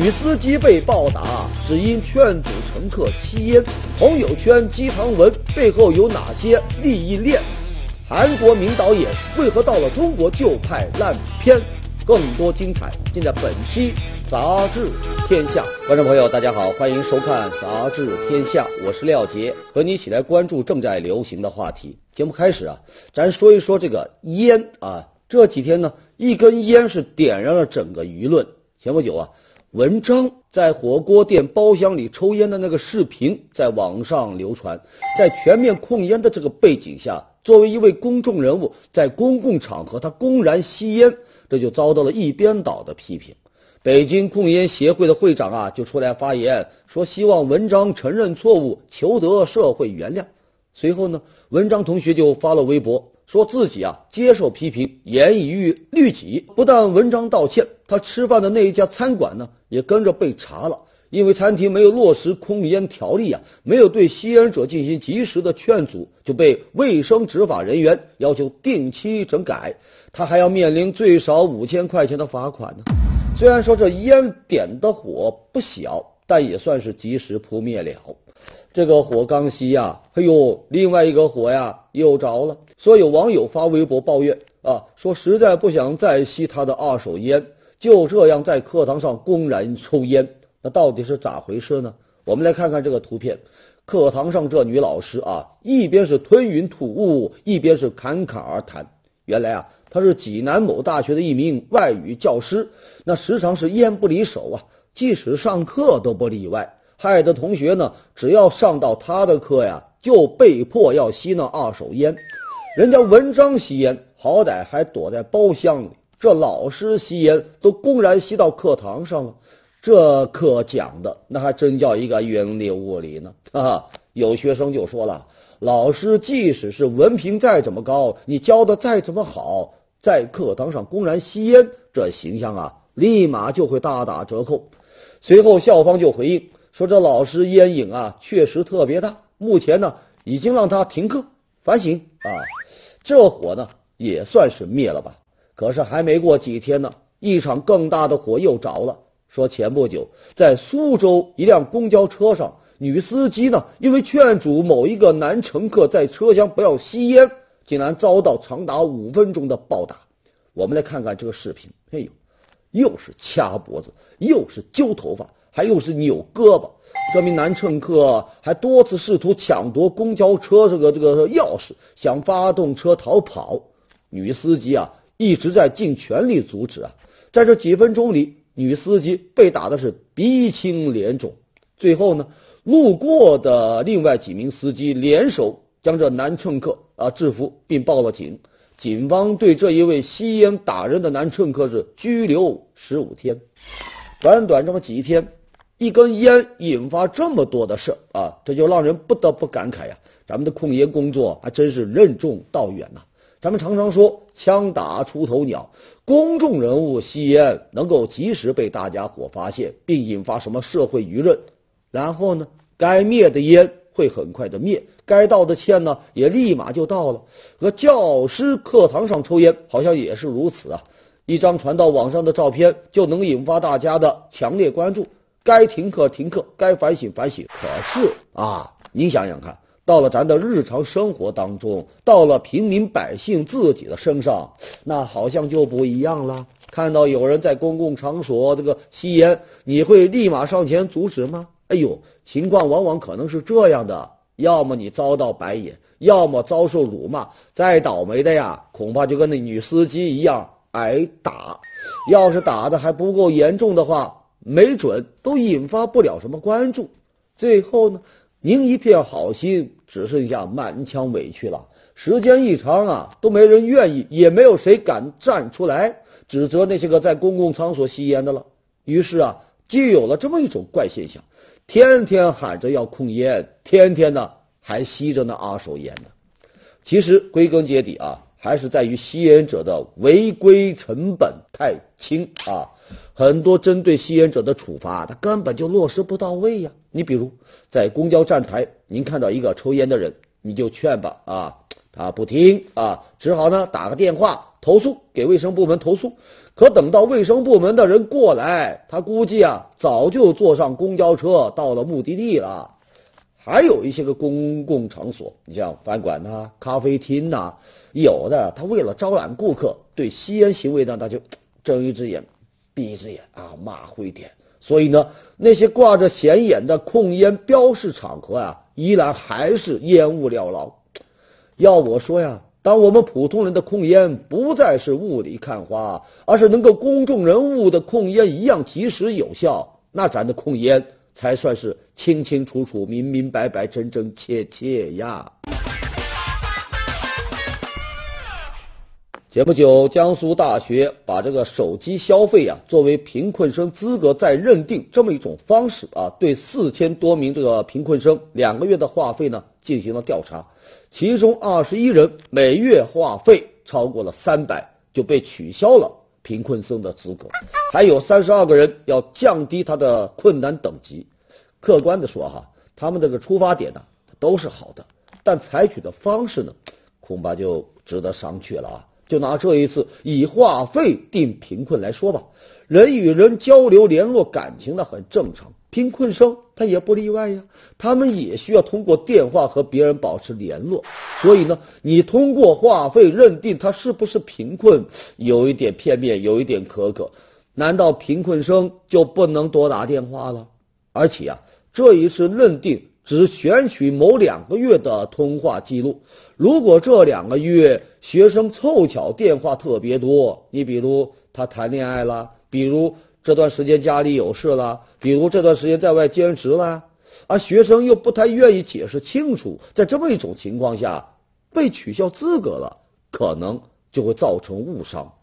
女司机被暴打，只因劝阻乘客吸烟。朋友圈鸡汤文背后有哪些利益链？韩国名导演为何到了中国就拍烂片？更多精彩尽在本期《杂志天下》。观众朋友，大家好，欢迎收看《杂志天下》，我是廖杰，和你一起来关注正在流行的话题。节目开始啊，咱说一说这个烟啊。这几天呢，一根烟是点燃了整个舆论。前不久啊。文章在火锅店包厢里抽烟的那个视频在网上流传，在全面控烟的这个背景下，作为一位公众人物，在公共场合他公然吸烟，这就遭到了一边倒的批评。北京控烟协会的会长啊就出来发言，说希望文章承认错误，求得社会原谅。随后呢，文章同学就发了微博。说自己啊接受批评，严以律己。不但文章道歉，他吃饭的那一家餐馆呢也跟着被查了，因为餐厅没有落实控烟条例啊，没有对吸烟者进行及时的劝阻，就被卫生执法人员要求定期整改。他还要面临最少五千块钱的罚款呢。虽然说这烟点的火不小，但也算是及时扑灭了。这个火刚熄呀，哎呦，另外一个火呀又着了。所以有网友发微博抱怨啊，说实在不想再吸他的二手烟，就这样在课堂上公然抽烟，那到底是咋回事呢？我们来看看这个图片，课堂上这女老师啊，一边是吞云吐雾，一边是侃侃而谈。原来啊，她是济南某大学的一名外语教师，那时常是烟不离手啊，即使上课都不例外。害得同学呢，只要上到他的课呀，就被迫要吸那二手烟。人家文章吸烟，好歹还躲在包厢里；这老师吸烟，都公然吸到课堂上了。这课讲的那还真叫一个云里雾里呢。啊，有学生就说了：老师即使是文凭再怎么高，你教的再怎么好，在课堂上公然吸烟，这形象啊，立马就会大打折扣。随后校方就回应。说这老师烟瘾啊，确实特别大。目前呢，已经让他停课反省啊。这火呢，也算是灭了吧。可是还没过几天呢，一场更大的火又着了。说前不久，在苏州一辆公交车上，女司机呢，因为劝阻某一个男乘客在车厢不要吸烟，竟然遭到长达五分钟的暴打。我们来看看这个视频。哎呦，又是掐脖子，又是揪头发。还又是扭胳膊，这名男乘客还多次试图抢夺公交车这个这个钥匙，想发动车逃跑。女司机啊一直在尽全力阻止啊，在这几分钟里，女司机被打的是鼻青脸肿。最后呢，路过的另外几名司机联手将这男乘客啊制服，并报了警。警方对这一位吸烟打人的男乘客是拘留十五天。短短这么几天。一根烟引发这么多的事啊，这就让人不得不感慨呀。咱们的控烟工作还真是任重道远呐。咱们常常说枪打出头鸟，公众人物吸烟能够及时被大家伙发现，并引发什么社会舆论，然后呢，该灭的烟会很快的灭，该道的歉呢也立马就到了。和教师课堂上抽烟好像也是如此啊，一张传到网上的照片就能引发大家的强烈关注。该停课停课，该反省反省。可是啊，你想想看，到了咱的日常生活当中，到了平民百姓自己的身上，那好像就不一样了。看到有人在公共场所这个吸烟，你会立马上前阻止吗？哎呦，情况往往可能是这样的：要么你遭到白眼，要么遭受辱骂，再倒霉的呀，恐怕就跟那女司机一样挨打。要是打的还不够严重的话。没准都引发不了什么关注，最后呢，您一片好心，只剩下满腔委屈了。时间一长啊，都没人愿意，也没有谁敢站出来指责那些个在公共场所吸烟的了。于是啊，就有了这么一种怪现象：天天喊着要控烟，天天呢还吸着那二手烟呢。其实归根结底啊，还是在于吸烟者的违规成本太轻啊。很多针对吸烟者的处罚，他根本就落实不到位呀。你比如在公交站台，您看到一个抽烟的人，你就劝吧啊，他不听啊，只好呢打个电话投诉给卫生部门投诉。可等到卫生部门的人过来，他估计啊早就坐上公交车到了目的地了。还有一些个公共场所，你像饭馆呐、咖啡厅呐，有的他为了招揽顾客，对吸烟行为呢，他就睁一只眼闭一只眼啊，马虎一点。所以呢，那些挂着显眼的控烟标识场合啊，依然还是烟雾缭绕。要我说呀，当我们普通人的控烟不再是雾里看花，而是能够公众人物的控烟一样及时有效，那咱的控烟才算是清清楚楚、明明白白、真真切切呀。前不久，江苏大学把这个手机消费啊作为贫困生资格再认定这么一种方式啊，对四千多名这个贫困生两个月的话费呢进行了调查，其中二十一人每月话费超过了三百就被取消了贫困生的资格，还有三十二个人要降低他的困难等级。客观的说哈，他们这个出发点呢都是好的，但采取的方式呢恐怕就值得商榷了啊。就拿这一次以话费定贫困来说吧，人与人交流联络感情那很正常，贫困生他也不例外呀，他们也需要通过电话和别人保持联络，所以呢，你通过话费认定他是不是贫困，有一点片面，有一点苛刻。难道贫困生就不能多打电话了？而且啊，这一次认定。只选取某两个月的通话记录，如果这两个月学生凑巧电话特别多，你比如他谈恋爱了，比如这段时间家里有事了，比如这段时间在外兼职了，而学生又不太愿意解释清楚，在这么一种情况下被取消资格了，可能就会造成误伤。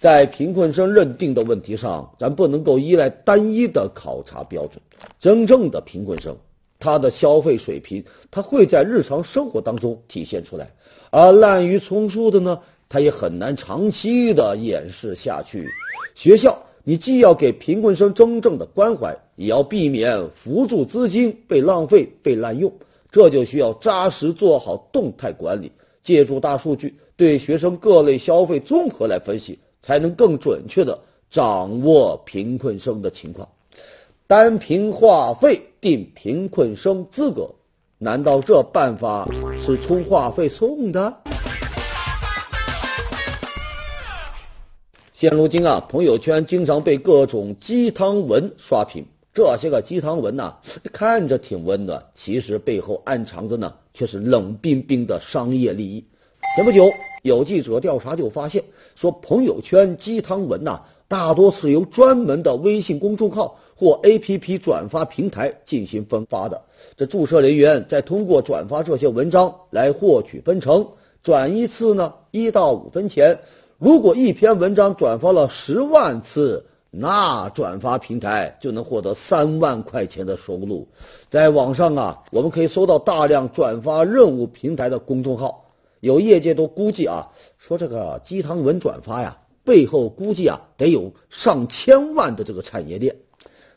在贫困生认定的问题上，咱不能够依赖单一的考察标准，真正的贫困生。他的消费水平，他会在日常生活当中体现出来，而滥竽充数的呢，他也很难长期的掩饰下去。学校，你既要给贫困生真正的关怀，也要避免扶助资金被浪费、被滥用。这就需要扎实做好动态管理，借助大数据对学生各类消费综合来分析，才能更准确的掌握贫困生的情况。单凭话费定贫困生资格，难道这办法是充话费送的？现如今啊，朋友圈经常被各种鸡汤文刷屏，这些个鸡汤文呢，看着挺温暖，其实背后暗藏着呢，却是冷冰冰的商业利益。前不久，有记者调查就发现，说朋友圈鸡汤文呐。大多是由专门的微信公众号或 APP 转发平台进行分发的。这注册人员再通过转发这些文章来获取分成，转一次呢一到五分钱。如果一篇文章转发了十万次，那转发平台就能获得三万块钱的收入。在网上啊，我们可以搜到大量转发任务平台的公众号，有业界都估计啊，说这个鸡汤文转发呀。背后估计啊，得有上千万的这个产业链。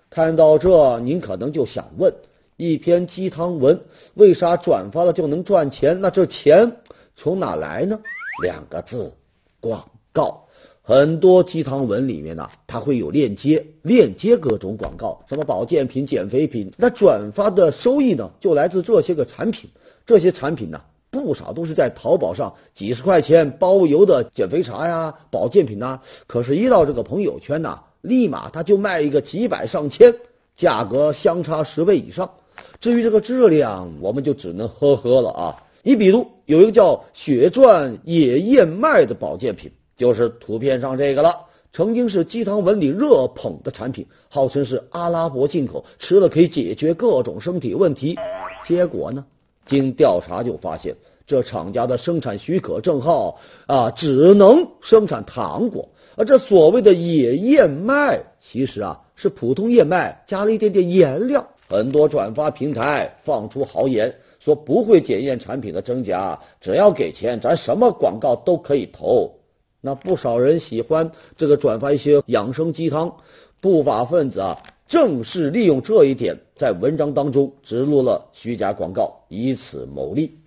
看到这，您可能就想问：一篇鸡汤文为啥转发了就能赚钱？那这钱从哪来呢？两个字：广告。很多鸡汤文里面呢，它会有链接，链接各种广告，什么保健品、减肥品。那转发的收益呢，就来自这些个产品。这些产品呢？不少都是在淘宝上几十块钱包邮的减肥茶呀、保健品呐，可是，一到这个朋友圈呐，立马他就卖一个几百上千，价格相差十倍以上。至于这个质量，我们就只能呵呵了啊。你比如有一个叫血钻野燕麦的保健品，就是图片上这个了，曾经是鸡汤文里热捧的产品，号称是阿拉伯进口，吃了可以解决各种身体问题。结果呢？经调查就发现，这厂家的生产许可证号啊，只能生产糖果，而这所谓的野燕麦，其实啊是普通燕麦加了一点点颜料。很多转发平台放出豪言，说不会检验产品的真假，只要给钱，咱什么广告都可以投。那不少人喜欢这个转发一些养生鸡汤，不法分子啊。正是利用这一点，在文章当中植入了虚假广告，以此牟利。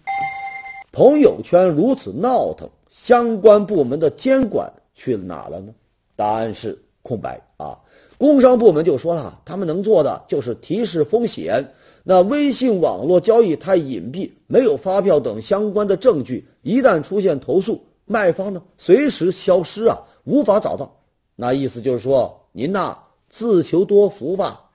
朋友圈如此闹腾，相关部门的监管去哪了呢？答案是空白啊！工商部门就说了，他们能做的就是提示风险。那微信网络交易太隐蔽，没有发票等相关的证据，一旦出现投诉，卖方呢随时消失啊，无法找到。那意思就是说，您呐自求多福吧。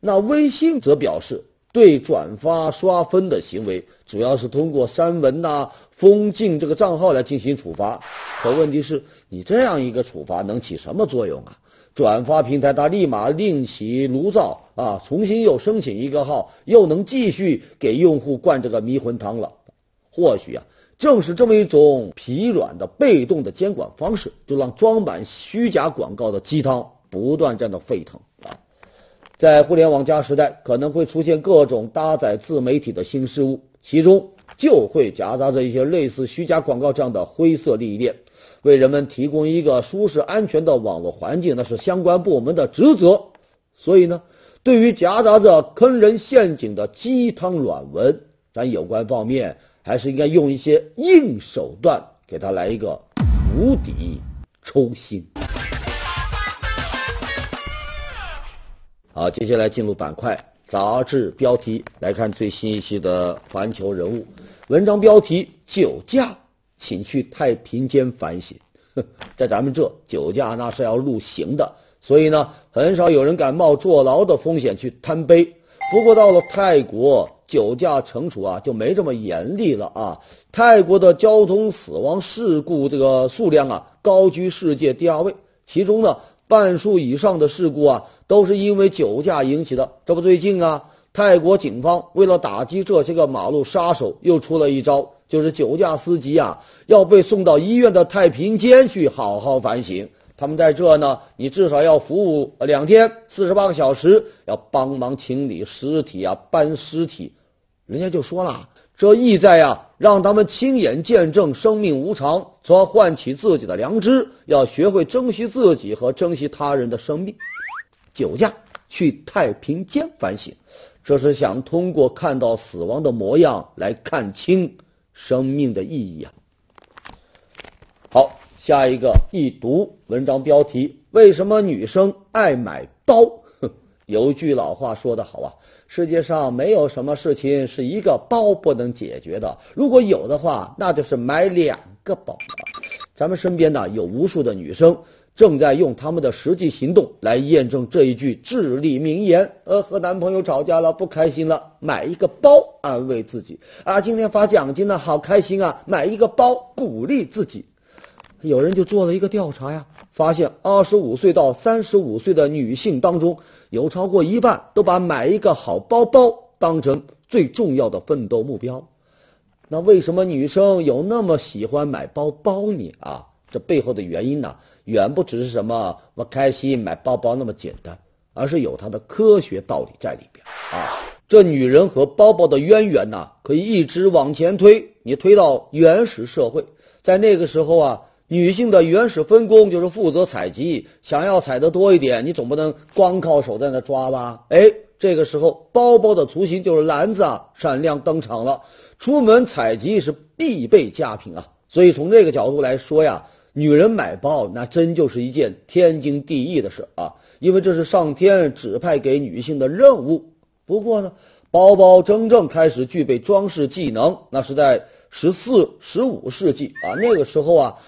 那微信则表示，对转发刷分的行为，主要是通过删文呐、封禁这个账号来进行处罚。可问题是，你这样一个处罚能起什么作用啊？转发平台，他立马另起炉灶啊，重新又申请一个号，又能继续给用户灌这个迷魂汤了。或许啊，正是这么一种疲软的被动的监管方式，就让装满虚假广告的鸡汤不断这样的沸腾。在互联网加时代，可能会出现各种搭载自媒体的新事物，其中就会夹杂着一些类似虚假广告这样的灰色利益链。为人们提供一个舒适安全的网络环境，那是相关部门的职责。所以呢，对于夹杂着坑人陷阱的鸡汤软文，咱有关方面还是应该用一些硬手段，给他来一个釜底抽薪。好，接下来进入板块杂志标题，来看最新一期的《环球人物》文章标题：酒驾。请去太平间反省，在咱们这酒驾那是要入刑的，所以呢，很少有人敢冒坐牢的风险去贪杯。不过到了泰国，酒驾惩处啊就没这么严厉了啊。泰国的交通死亡事故这个数量啊高居世界第二位，其中呢半数以上的事故啊都是因为酒驾引起的。这不最近啊，泰国警方为了打击这些个马路杀手，又出了一招。就是酒驾司机啊，要被送到医院的太平间去好好反省。他们在这呢，你至少要服务两天，四十八个小时，要帮忙清理尸体啊，搬尸体。人家就说了，这意在呀，让他们亲眼见证生命无常，从而唤起自己的良知，要学会珍惜自己和珍惜他人的生命。酒驾去太平间反省，这是想通过看到死亡的模样来看清。生命的意义啊！好，下一个一读文章标题：为什么女生爱买包？有句老话说得好啊，世界上没有什么事情是一个包不能解决的，如果有的话，那就是买两个包。咱们身边呢有无数的女生。正在用他们的实际行动来验证这一句至理名言。呃，和男朋友吵架了，不开心了，买一个包安慰自己。啊，今天发奖金了，好开心啊，买一个包鼓励自己。有人就做了一个调查呀，发现二十五岁到三十五岁的女性当中，有超过一半都把买一个好包包当成最重要的奋斗目标。那为什么女生有那么喜欢买包包呢？啊？这背后的原因呢，远不只是什么我开心买包包那么简单，而是有它的科学道理在里边啊。这女人和包包的渊源呢，可以一直往前推，你推到原始社会，在那个时候啊，女性的原始分工就是负责采集，想要采得多一点，你总不能光靠手在那抓吧？哎，这个时候包包的雏形就是篮子啊，闪亮登场了，出门采集是必备佳品啊。所以从这个角度来说呀。女人买包，那真就是一件天经地义的事啊，因为这是上天指派给女性的任务。不过呢，包包真正开始具备装饰技能，那是在十四、十五世纪啊。那个时候啊，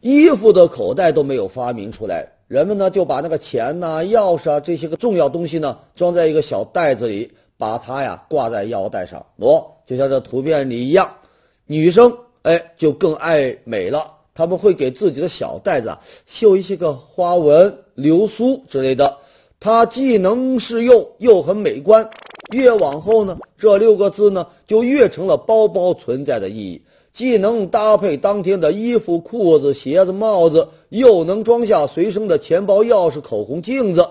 衣服的口袋都没有发明出来，人们呢就把那个钱呐、钥匙啊这些个重要东西呢装在一个小袋子里，把它呀挂在腰带上。喏，就像这图片里一样，女生哎就更爱美了。他们会给自己的小袋子啊绣一些个花纹、流苏之类的，它既能适用又很美观。越往后呢，这六个字呢就越成了包包存在的意义，既能搭配当天的衣服、裤子、鞋子、帽子，又能装下随身的钱包、钥匙、口红、镜子。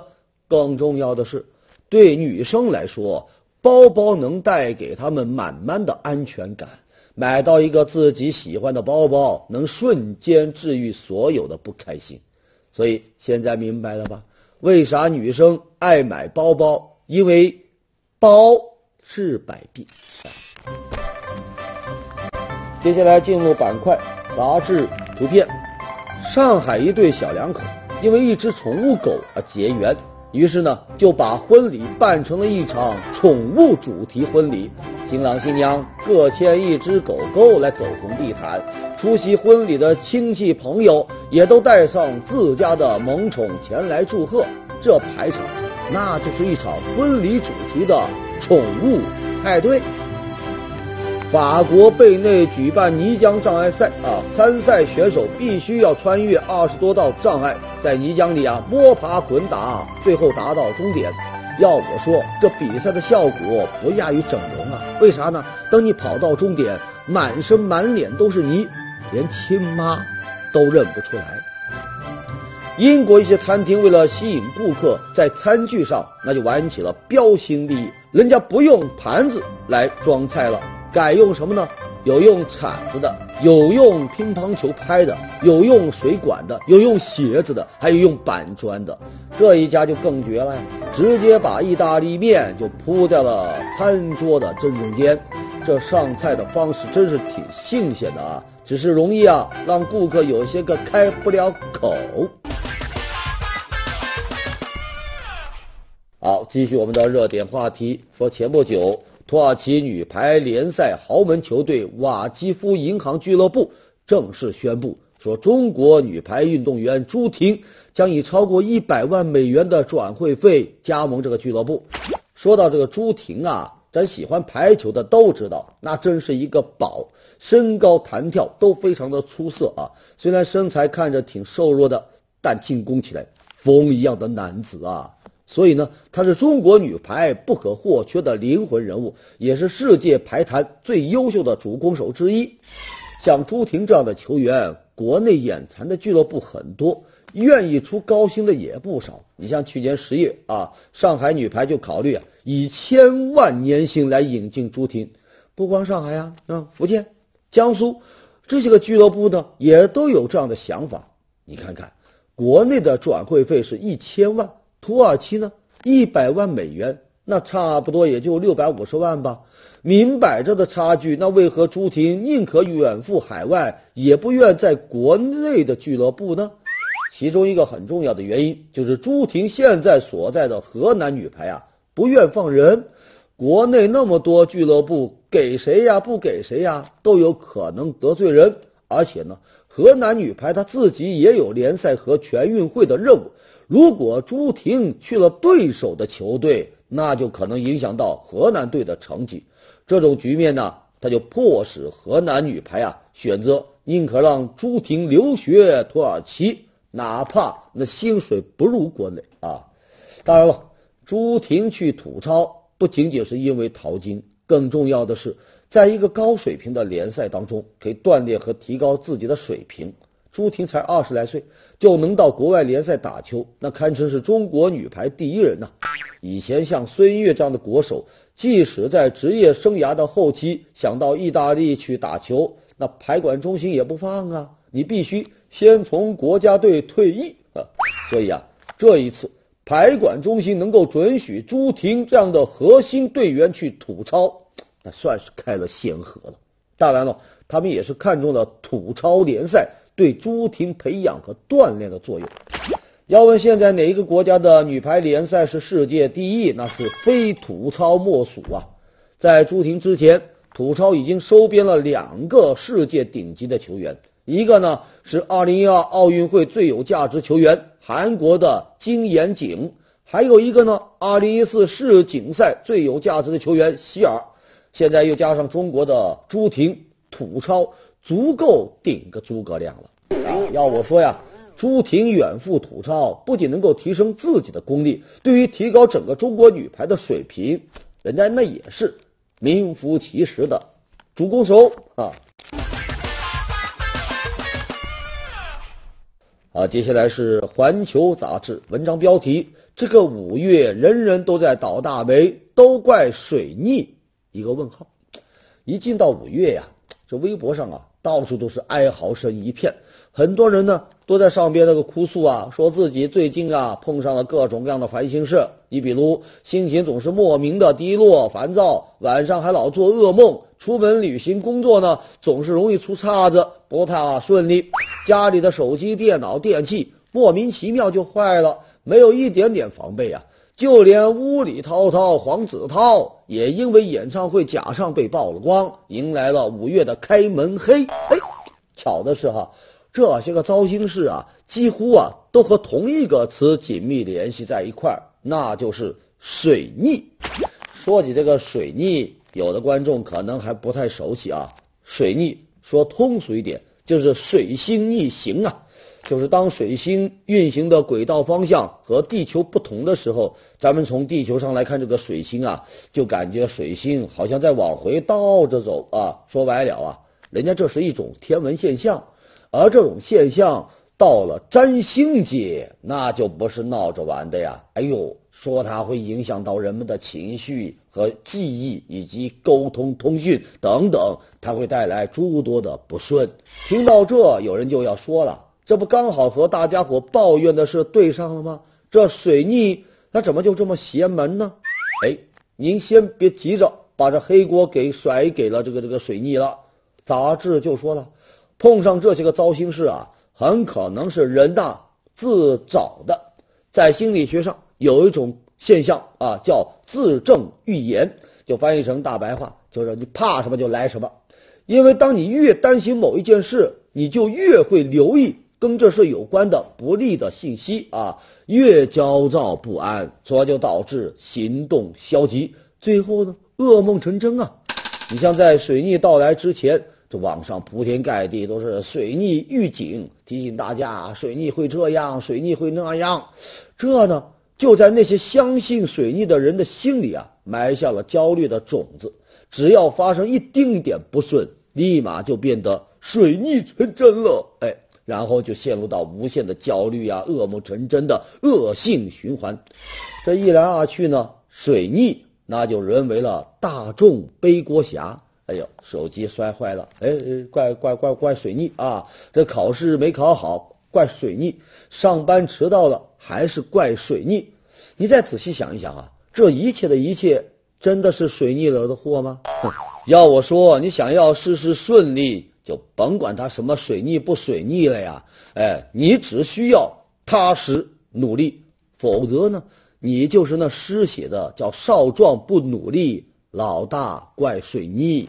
更重要的是，对女生来说，包包能带给她们满满的安全感。买到一个自己喜欢的包包，能瞬间治愈所有的不开心。所以现在明白了吧？为啥女生爱买包包？因为包治百病。接下来进入板块杂志图片：上海一对小两口因为一只宠物狗而结缘，于是呢就把婚礼办成了一场宠物主题婚礼。新郎新娘各牵一只狗狗来走红地毯，出席婚礼的亲戚朋友也都带上自家的萌宠前来祝贺。这排场，那就是一场婚礼主题的宠物派对。法国贝内举办泥浆障碍赛啊，参赛选手必须要穿越二十多道障碍，在泥浆里啊摸爬滚打，最后达到终点。要我说，这比赛的效果不亚于整容啊！为啥呢？等你跑到终点，满身满脸都是泥，连亲妈都认不出来。英国一些餐厅为了吸引顾客，在餐具上那就玩起了标新立异，人家不用盘子来装菜了，改用什么呢？有用铲子的，有用乒乓球拍的，有用水管的，有用鞋子的，还有用板砖的。这一家就更绝了，直接把意大利面就铺在了餐桌的正中间。这上菜的方式真是挺新鲜的啊，只是容易啊让顾客有些个开不了口。好，继续我们的热点话题，说前不久。土耳其女排联赛豪门球队瓦基夫银行俱乐部正式宣布，说中国女排运动员朱婷将以超过一百万美元的转会费加盟这个俱乐部。说到这个朱婷啊，咱喜欢排球的都知道，那真是一个宝，身高弹跳都非常的出色啊。虽然身材看着挺瘦弱的，但进攻起来风一样的男子啊。所以呢，她是中国女排不可或缺的灵魂人物，也是世界排坛最优秀的主攻手之一。像朱婷这样的球员，国内眼馋的俱乐部很多，愿意出高薪的也不少。你像去年十月啊，上海女排就考虑啊，以千万年薪来引进朱婷。不光上海啊，啊，福建、江苏这些个俱乐部呢，也都有这样的想法。你看看，国内的转会费是一千万。土耳其呢，一百万美元，那差不多也就六百五十万吧，明摆着的差距。那为何朱婷宁可远赴海外，也不愿在国内的俱乐部呢？其中一个很重要的原因就是朱婷现在所在的河南女排啊，不愿放人。国内那么多俱乐部，给谁呀？不给谁呀？都有可能得罪人。而且呢，河南女排她自己也有联赛和全运会的任务。如果朱婷去了对手的球队，那就可能影响到河南队的成绩。这种局面呢，他就迫使河南女排啊选择宁可让朱婷留学土耳其，哪怕那薪水不如国内啊。当然了，朱婷去土超不仅仅是因为淘金，更重要的是，在一个高水平的联赛当中，可以锻炼和提高自己的水平。朱婷才二十来岁就能到国外联赛打球，那堪称是中国女排第一人呐。以前像孙悦这样的国手，即使在职业生涯的后期想到意大利去打球，那排管中心也不放啊，你必须先从国家队退役啊。所以啊，这一次排管中心能够准许朱婷这样的核心队员去土超，那算是开了先河了。当然了，他们也是看中了土超联赛。对朱婷培养和锻炼的作用。要问现在哪一个国家的女排联赛是世界第一，那是非土超莫属啊！在朱婷之前，土超已经收编了两个世界顶级的球员，一个呢是2012奥运会最有价值球员韩国的金妍景，还有一个呢2014世锦赛最有价值的球员希尔，现在又加上中国的朱婷，土超。足够顶个诸葛亮了啊！要我说呀，朱婷远赴土超，不仅能够提升自己的功力，对于提高整个中国女排的水平，人家那也是名副其实的主攻手啊！啊，接下来是《环球》杂志文章标题：这个五月人人都在倒大霉，都怪水逆？一个问号。一进到五月呀，这微博上啊。到处都是哀嚎声一片。很多人呢都在上边那个哭诉啊，说自己最近啊碰上了各种各样的烦心事。你比如心情总是莫名的低落、烦躁，晚上还老做噩梦，出门旅行、工作呢总是容易出岔子，不太顺利。家里的手机、电脑、电器莫名其妙就坏了，没有一点点防备啊。就连屋里涛涛黄子韬也因为演唱会假唱被曝了光，迎来了五月的开门黑。哎，巧的是哈。这些个糟心事啊，几乎啊都和同一个词紧密联系在一块儿，那就是水逆。说起这个水逆，有的观众可能还不太熟悉啊。水逆说通俗一点，就是水星逆行啊，就是当水星运行的轨道方向和地球不同的时候，咱们从地球上来看这个水星啊，就感觉水星好像在往回倒着走啊。说白了啊，人家这是一种天文现象。而这种现象到了占星界，那就不是闹着玩的呀！哎呦，说它会影响到人们的情绪和记忆，以及沟通、通讯等等，它会带来诸多的不顺。听到这，有人就要说了：这不刚好和大家伙抱怨的事对上了吗？这水逆，它怎么就这么邪门呢？哎，您先别急着把这黑锅给甩给了这个这个水逆了。杂志就说了。碰上这些个糟心事啊，很可能是人大自找的。在心理学上有一种现象啊，叫自证预言，就翻译成大白话，就是你怕什么就来什么。因为当你越担心某一件事，你就越会留意跟这事有关的不利的信息啊，越焦躁不安，从而就导致行动消极，最后呢噩梦成真啊。你像在水逆到来之前。这网上铺天盖地都是水逆预警，提醒大家水逆会这样，水逆会那样。这呢，就在那些相信水逆的人的心里啊，埋下了焦虑的种子。只要发生一丁点不顺，立马就变得水逆成真了。哎，然后就陷入到无限的焦虑啊，噩梦成真的恶性循环。这一来二去呢，水逆那就沦为了大众背锅侠。哎呦，手机摔坏了，哎，怪怪怪怪水逆啊！这考试没考好，怪水逆；上班迟到了，还是怪水逆。你再仔细想一想啊，这一切的一切，真的是水逆惹的祸吗？要我说，你想要事事顺利，就甭管他什么水逆不水逆了呀！哎，你只需要踏实努力，否则呢，你就是那诗写的叫少壮不努力。老大怪水逆。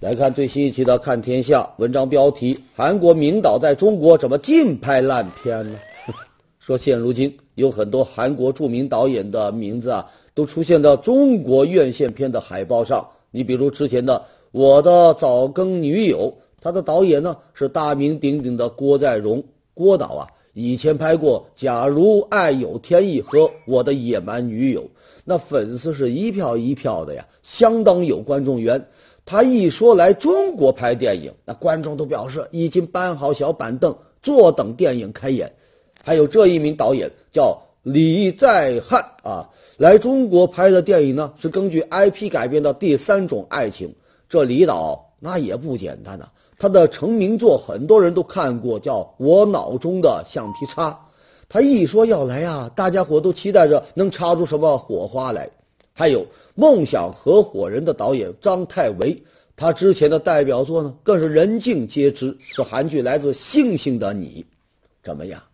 来看最新一期的《看天下》文章标题：韩国名导在中国怎么净拍烂片呢？说现如今有很多韩国著名导演的名字啊，都出现在中国院线片的海报上。你比如之前的《我的早更女友》，他的导演呢是大名鼎鼎的郭在荣，郭导啊。以前拍过《假如爱有天意》和《我的野蛮女友》，那粉丝是一票一票的呀，相当有观众缘。他一说来中国拍电影，那观众都表示已经搬好小板凳，坐等电影开演。还有这一名导演叫李在汉啊，来中国拍的电影呢是根据 IP 改编的《第三种爱情》。这李导那也不简单呐。他的成名作很多人都看过，叫《我脑中的橡皮擦》。他一说要来啊，大家伙都期待着能擦出什么火花来。还有《梦想合伙人》的导演张泰维，他之前的代表作呢，更是人尽皆知，是韩剧《来自星星的你》。怎么样？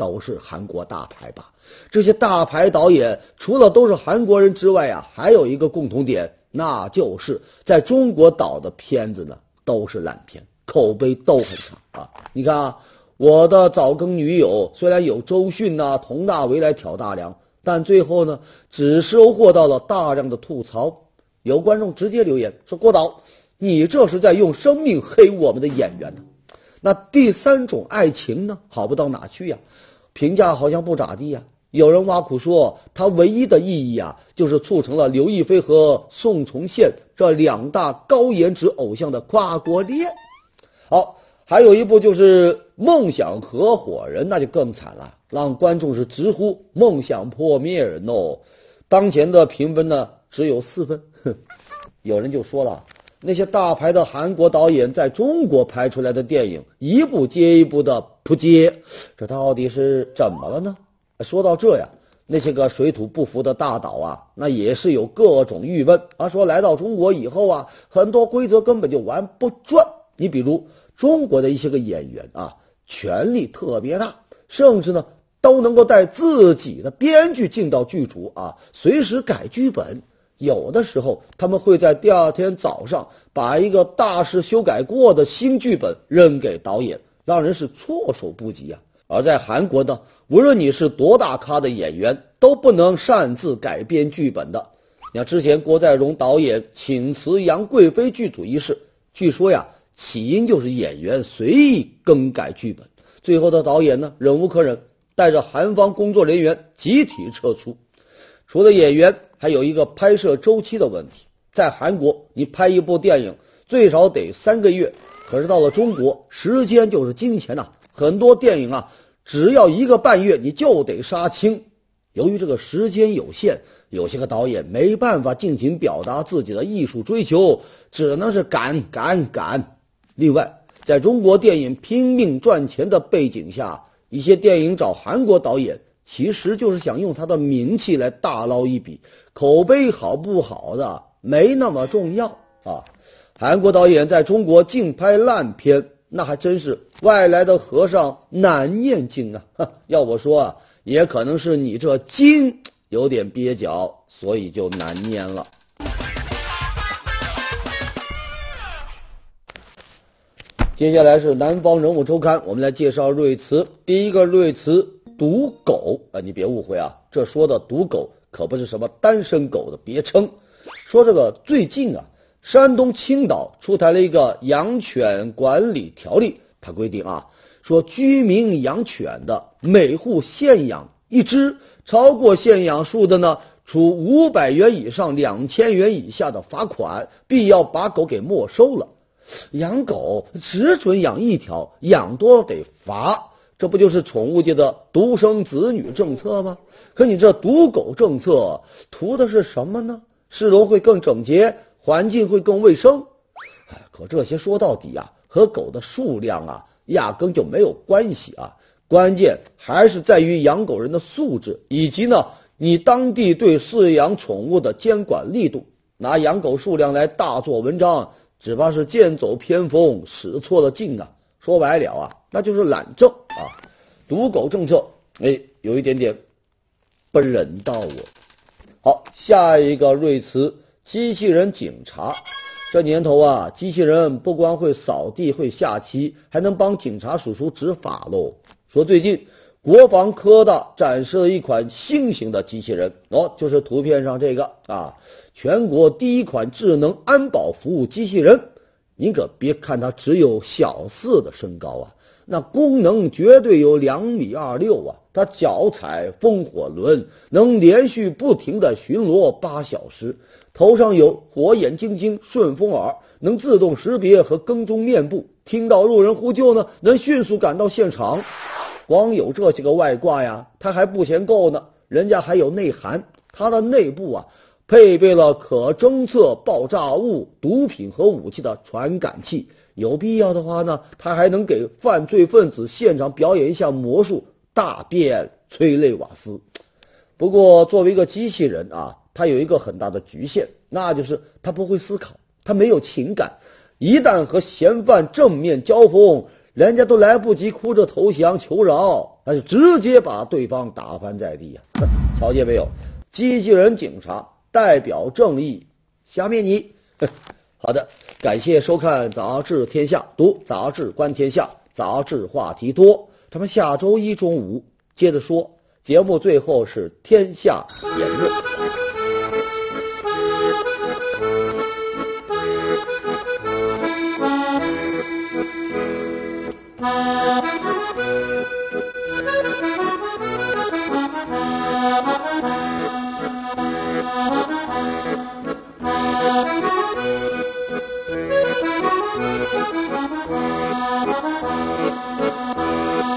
都是韩国大牌吧？这些大牌导演除了都是韩国人之外啊，还有一个共同点，那就是在中国导的片子呢。都是烂片，口碑都很差啊！你看啊，我的早更女友虽然有周迅呐、佟大为来挑大梁，但最后呢，只收获到了大量的吐槽。有观众直接留言说：“郭导，你这是在用生命黑我们的演员呢。”那第三种爱情呢，好不到哪去呀？评价好像不咋地呀。有人挖苦说，它唯一的意义啊，就是促成了刘亦菲和宋重宪这两大高颜值偶像的跨国恋。好，还有一部就是《梦想合伙人》，那就更惨了，让观众是直呼梦想破灭人哦。当前的评分呢，只有四分。哼 有人就说了，那些大牌的韩国导演在中国拍出来的电影，一部接一部的不接，这到底是怎么了呢？说到这呀，那些个水土不服的大岛啊，那也是有各种郁闷啊。说来到中国以后啊，很多规则根本就玩不转。你比如中国的一些个演员啊，权力特别大，甚至呢都能够带自己的编剧进到剧组啊，随时改剧本。有的时候他们会在第二天早上把一个大师修改过的新剧本扔给导演，让人是措手不及啊。而在韩国呢，无论你是多大咖的演员，都不能擅自改编剧本的。你看之前郭在荣导演请辞杨贵妃剧组一事，据说呀，起因就是演员随意更改剧本，最后的导演呢忍无可忍，带着韩方工作人员集体撤出。除了演员，还有一个拍摄周期的问题。在韩国，你拍一部电影最少得三个月，可是到了中国，时间就是金钱呐。很多电影啊，只要一个半月你就得杀青。由于这个时间有限，有些个导演没办法尽情表达自己的艺术追求，只能是赶赶赶。另外，在中国电影拼命赚钱的背景下，一些电影找韩国导演，其实就是想用他的名气来大捞一笔，口碑好不好的没那么重要啊。韩国导演在中国净拍烂片。那还真是外来的和尚难念经啊！要我说啊，也可能是你这经有点蹩脚，所以就难念了。接下来是南方人物周刊，我们来介绍瑞词。第一个瑞词“赌狗”啊，你别误会啊，这说的“赌狗”可不是什么单身狗的别称。说这个最近啊。山东青岛出台了一个养犬管理条例，它规定啊，说居民养犬的每户限养一只，超过限养数的呢，处五百元以上两千元以下的罚款，必要把狗给没收了。养狗只准养一条，养多了得罚，这不就是宠物界的独生子女政策吗？可你这赌狗政策图的是什么呢？市容会更整洁。环境会更卫生，哎，可这些说到底啊，和狗的数量啊，压根就没有关系啊。关键还是在于养狗人的素质，以及呢，你当地对饲养宠物的监管力度。拿养狗数量来大做文章，只怕是剑走偏锋，使错了劲啊。说白了啊，那就是懒政啊。赌狗政策，哎，有一点点不人道我。好，下一个瑞慈。机器人警察，这年头啊，机器人不光会扫地、会下棋，还能帮警察叔叔执法喽。说最近国防科大展示了一款新型的机器人，哦，就是图片上这个啊，全国第一款智能安保服务机器人。您可别看它只有小四的身高啊，那功能绝对有两米二六啊。它脚踩风火轮，能连续不停的巡逻八小时。头上有火眼金睛、顺风耳，能自动识别和跟踪面部。听到路人呼救呢，能迅速赶到现场。光有这些个外挂呀，他还不嫌够呢。人家还有内涵，它的内部啊，配备了可侦测爆炸物、毒品和武器的传感器。有必要的话呢，它还能给犯罪分子现场表演一下魔术，大变催泪瓦斯。不过，作为一个机器人啊。它有一个很大的局限，那就是它不会思考，它没有情感。一旦和嫌犯正面交锋，人家都来不及哭着投降求饶，那就直接把对方打翻在地呀！瞧见没有？机器人警察代表正义，消灭你！好的，感谢收看《杂志天下》，读杂志观天下，杂志话题多。咱们下周一中午接着说。节目最后是天下言论。